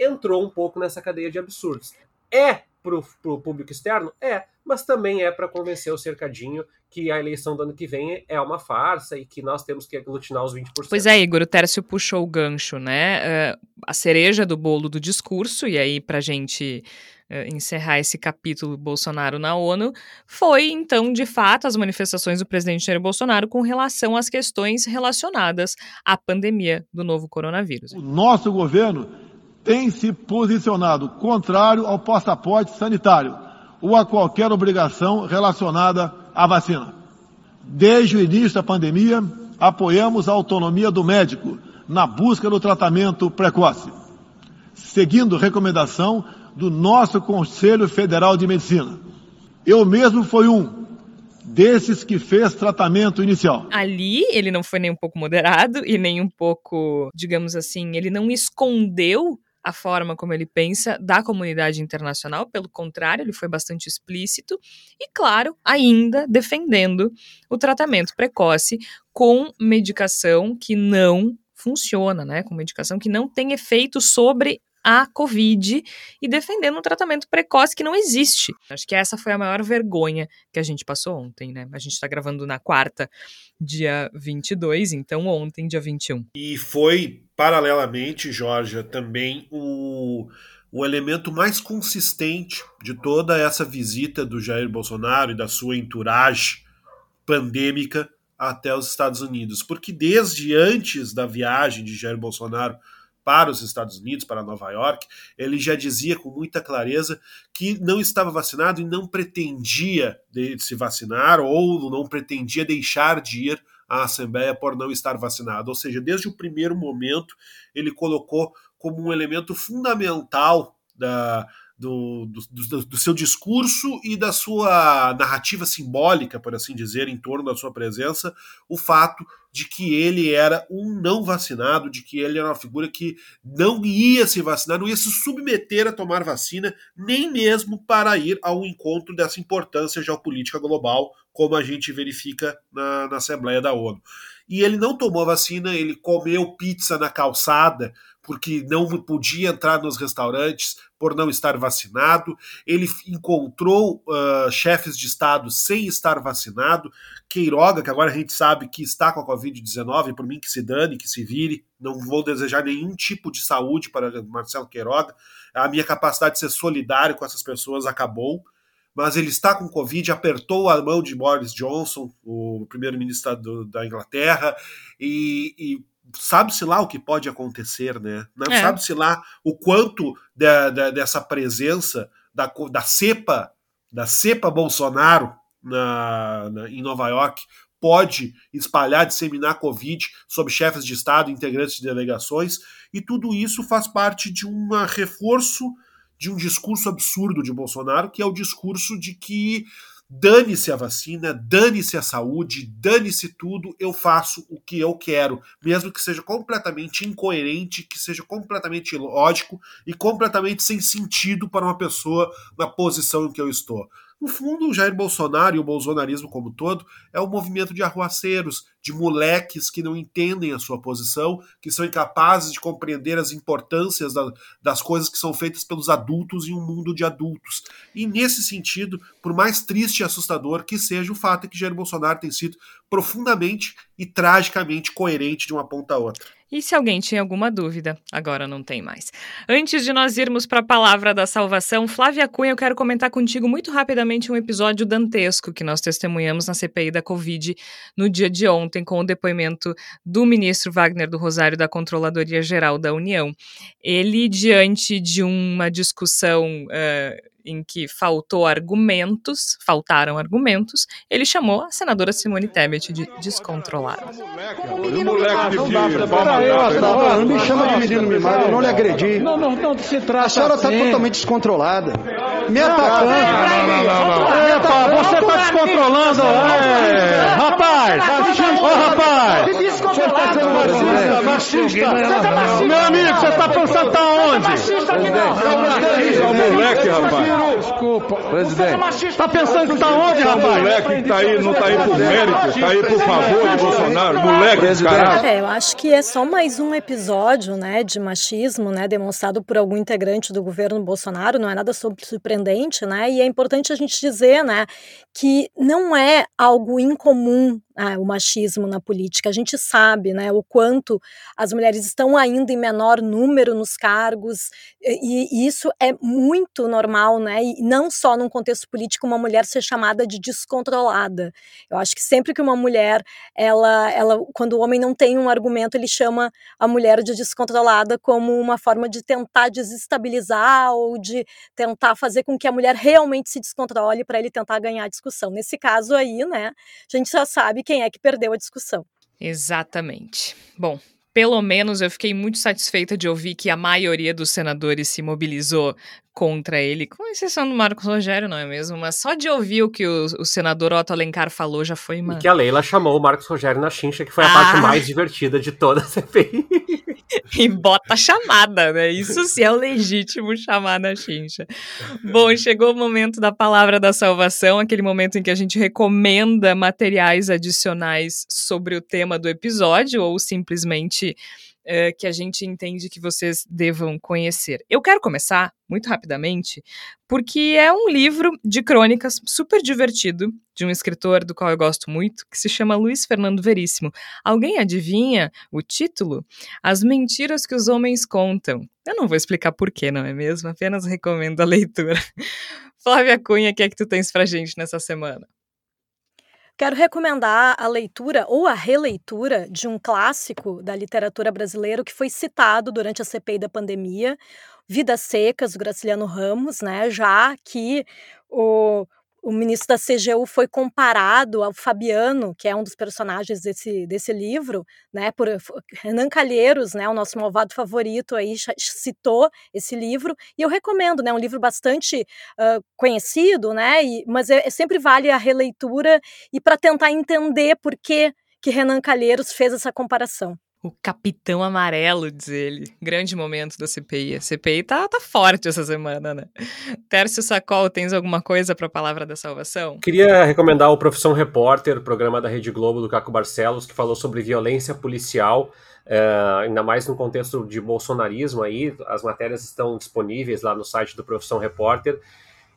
entrou um pouco nessa cadeia de absurdos. É para o público externo? É, mas também é para convencer o cercadinho que a eleição do ano que vem é uma farsa e que nós temos que aglutinar os 20%.
Pois é, Igor, o Tércio puxou o gancho, né? Uh, a cereja do bolo do discurso, e aí para gente uh, encerrar esse capítulo Bolsonaro na ONU, foi então, de fato, as manifestações do presidente Jair Bolsonaro com relação às questões relacionadas à pandemia do novo coronavírus.
O nosso governo tem se posicionado contrário ao passaporte sanitário ou a qualquer obrigação relacionada à vacina. Desde o início da pandemia, apoiamos a autonomia do médico na busca do tratamento precoce, seguindo recomendação do nosso Conselho Federal de Medicina. Eu mesmo fui um desses que fez tratamento inicial.
Ali ele não foi nem um pouco moderado e nem um pouco, digamos assim, ele não escondeu a forma como ele pensa da comunidade internacional, pelo contrário, ele foi bastante explícito e, claro, ainda defendendo o tratamento precoce com medicação que não funciona, né? Com medicação que não tem efeito sobre a Covid e defendendo um tratamento precoce que não existe. Acho que essa foi a maior vergonha que a gente passou ontem, né? A gente está gravando na quarta, dia 22, então ontem, dia 21.
E foi, paralelamente, Georgia, também o o elemento mais consistente de toda essa visita do Jair Bolsonaro e da sua entourage pandêmica até os Estados Unidos. Porque desde antes da viagem de Jair Bolsonaro para os Estados Unidos, para Nova York, ele já dizia com muita clareza que não estava vacinado e não pretendia se vacinar ou não pretendia deixar de ir à Assembleia por não estar vacinado. Ou seja, desde o primeiro momento, ele colocou como um elemento fundamental da, do, do, do, seu discurso e da sua narrativa simbólica, por assim dizer, em torno da sua presença, o fato de que ele era um não vacinado, de que ele era uma figura que não ia se vacinar, não ia se submeter a tomar vacina, nem mesmo para ir ao encontro dessa importância geopolítica global, como a gente verifica na, na Assembleia da ONU. E ele não tomou vacina, ele comeu pizza na calçada, porque não podia entrar nos restaurantes por não estar vacinado. Ele encontrou uh, chefes de Estado sem estar vacinado. Queiroga, que agora a gente sabe que está com a Covid-19, por mim que se dane, que se vire, não vou desejar nenhum tipo de saúde para Marcelo Queiroga. A minha capacidade de ser solidário com essas pessoas acabou. Mas ele está com Covid, apertou a mão de Boris Johnson, o primeiro-ministro da Inglaterra, e, e sabe-se lá o que pode acontecer, né? É. Sabe-se lá o quanto de, de, dessa presença da, da cepa, da cepa Bolsonaro na, na, em Nova York pode espalhar, disseminar Covid sobre chefes de Estado, integrantes de delegações, e tudo isso faz parte de um reforço de um discurso absurdo de Bolsonaro, que é o discurso de que Dane-se a vacina, dane-se a saúde, dane-se tudo, eu faço o que eu quero, mesmo que seja completamente incoerente, que seja completamente ilógico e completamente sem sentido para uma pessoa na posição em que eu estou. No fundo, o Jair Bolsonaro e o bolsonarismo como todo é um movimento de arruaceiros, de moleques que não entendem a sua posição, que são incapazes de compreender as importâncias da, das coisas que são feitas pelos adultos em um mundo de adultos. E nesse sentido, por mais triste e assustador que seja, o fato é que Jair Bolsonaro tem sido profundamente e tragicamente coerente de uma ponta a outra.
E se alguém tinha alguma dúvida, agora não tem mais. Antes de nós irmos para a palavra da salvação, Flávia Cunha, eu quero comentar contigo muito rapidamente um episódio dantesco que nós testemunhamos na CPI da Covid no dia de ontem, com o depoimento do ministro Wagner do Rosário da Controladoria Geral da União. Ele, diante de uma discussão. Uh, em que faltou argumentos, faltaram argumentos, ele chamou a senadora Simone Tebet de descontrolada.
O moleque de Não me chama de menino mimado, eu não lhe agredi. Não, não, não se trata A senhora está assim. totalmente descontrolada. Me atacando. Epa, você está descontrolando. É, rapaz, ô rapaz. Você está sendo machista, machista. Meu amigo, você está pensando que tá onde? É o moleque, rapaz. Desculpa. Presidente. Está pensando que está onde, rapaz? O moleque que está aí, não está aí por mérito, está aí por favor de Bolsonaro. Moleque de caralho.
É, eu acho que é só mais um episódio, né, de machismo, né, demonstrado por algum integrante do governo Bolsonaro. Não é nada surpreendente, né? E é importante a gente dizer, né, que não é algo incomum ah, o machismo na política. A gente sabe né, o quanto as mulheres estão ainda em menor número nos cargos, e, e, isso é muito normal, né? E não só num contexto político, uma mulher ser chamada de descontrolada. Eu acho que sempre que uma mulher, ela, ela, quando o homem não tem um argumento, ele chama a mulher de descontrolada como uma forma de tentar desestabilizar ou de tentar fazer com que a mulher realmente se descontrole para ele tentar ganhar a discussão. Nesse caso aí, né, a gente já sabe quem é que perdeu a discussão.
Exatamente. Bom, pelo menos eu fiquei muito satisfeita de ouvir que a maioria dos senadores se mobilizou contra ele, com exceção do Marcos Rogério, não é mesmo? Mas só de ouvir o que o, o senador Otto Alencar falou já foi uma.
E que a Leila chamou o Marcos Rogério na chincha, que foi a ah. parte mais divertida de toda a CPI. [LAUGHS] [LAUGHS]
e bota chamada, né? Isso sim é o legítimo chamar na chincha. Bom, chegou o momento da palavra da salvação, aquele momento em que a gente recomenda materiais adicionais sobre o tema do episódio ou simplesmente uh, que a gente entende que vocês devam conhecer. Eu quero começar, muito rapidamente, porque é um livro de crônicas super divertido, de um escritor do qual eu gosto muito, que se chama Luiz Fernando Veríssimo. Alguém adivinha o título? As Mentiras que os Homens Contam. Eu não vou explicar porquê, não é mesmo? Apenas recomendo a leitura. [LAUGHS] Flávia Cunha, o que é que tu tens pra gente nessa semana?
Quero recomendar a leitura ou a releitura de um clássico da literatura brasileira que foi citado durante a CPI da pandemia, Vidas Secas, do Graciliano Ramos, né? Já que o, o ministro da CGU foi comparado ao Fabiano, que é um dos personagens desse, desse livro, né, por Renan Calheiros, né, o nosso malvado favorito aí citou esse livro e eu recomendo, né, um livro bastante uh, conhecido, né, e, mas é, é, sempre vale a releitura e para tentar entender por que que Renan Calheiros fez essa comparação.
O Capitão Amarelo, diz ele. Grande momento da CPI. A CPI tá, tá forte essa semana, né? Tércio Sacol, tens alguma coisa para a Palavra da Salvação?
Queria recomendar o Profissão Repórter, programa da Rede Globo do Caco Barcelos, que falou sobre violência policial, é, ainda mais no contexto de bolsonarismo aí. As matérias estão disponíveis lá no site do Profissão Repórter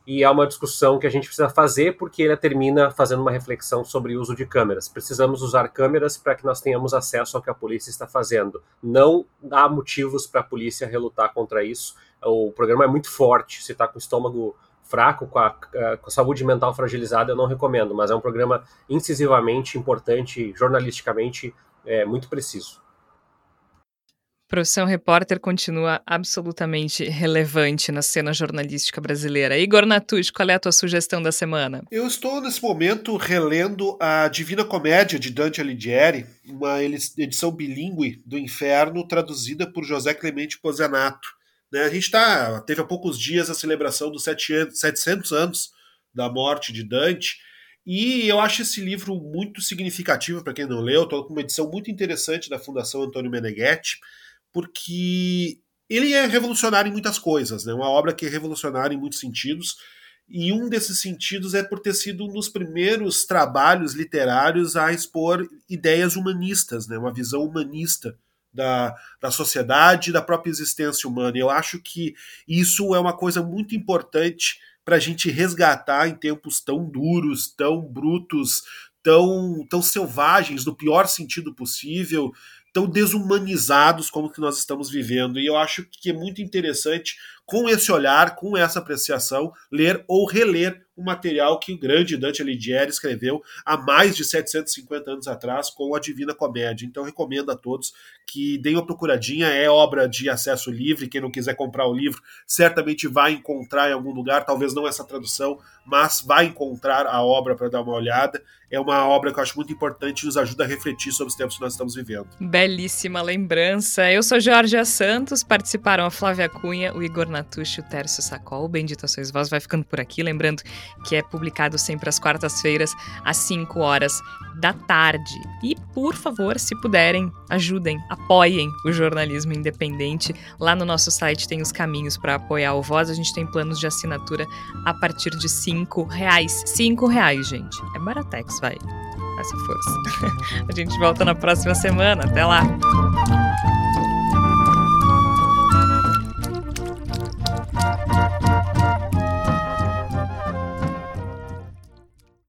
e é uma discussão que a gente precisa fazer porque ele termina fazendo uma reflexão sobre o uso de câmeras. Precisamos usar câmeras para que nós tenhamos acesso ao que a polícia está fazendo. Não há motivos para a polícia relutar contra isso. O programa é muito forte. Se está com o estômago fraco, com a, com a saúde mental fragilizada, eu não recomendo, mas é um programa incisivamente importante, jornalisticamente é, muito preciso.
Profissão repórter continua absolutamente relevante na cena jornalística brasileira. Igor Natush, qual é a tua sugestão da semana?
Eu estou nesse momento relendo a Divina Comédia de Dante Alighieri, uma edição bilíngue do Inferno, traduzida por José Clemente Pozenato. Né, a gente tá, teve há poucos dias a celebração dos 700 anos da morte de Dante. E eu acho esse livro muito significativo para quem não leu. Estou com uma edição muito interessante da Fundação Antônio Meneghetti porque ele é revolucionário em muitas coisas, né? Uma obra que é revolucionária em muitos sentidos. E um desses sentidos é por ter sido um dos primeiros trabalhos literários a expor ideias humanistas, né? uma visão humanista da, da sociedade e da própria existência humana. Eu acho que isso é uma coisa muito importante para a gente resgatar em tempos tão duros, tão brutos, tão, tão selvagens, no pior sentido possível, tão desumanizados como que nós estamos vivendo. E eu acho que é muito interessante, com esse olhar, com essa apreciação, ler ou reler o material que o grande Dante Alighieri escreveu há mais de 750 anos atrás com a Divina Comédia. Então recomendo a todos que deem uma procuradinha, é obra de acesso livre, quem não quiser comprar o livro certamente vai encontrar em algum lugar, talvez não essa tradução, mas vai encontrar a obra para dar uma olhada. É uma obra que eu acho muito importante e nos ajuda a refletir sobre os tempos que nós estamos vivendo.
Belíssima lembrança. Eu sou Georgia Santos, participaram a Flávia Cunha, o Igor Natucci, o Tércio Sacol. Bendito a sois vós, vai ficando por aqui. Lembrando que é publicado sempre às quartas-feiras, às 5 horas da tarde. E, por favor, se puderem, ajudem, apoiem o jornalismo independente. Lá no nosso site tem os caminhos para apoiar o Voz. A gente tem planos de assinatura a partir de 5 reais. 5 reais, gente. É baratex, vai. Essa força. [LAUGHS] a gente volta na próxima semana. Até lá!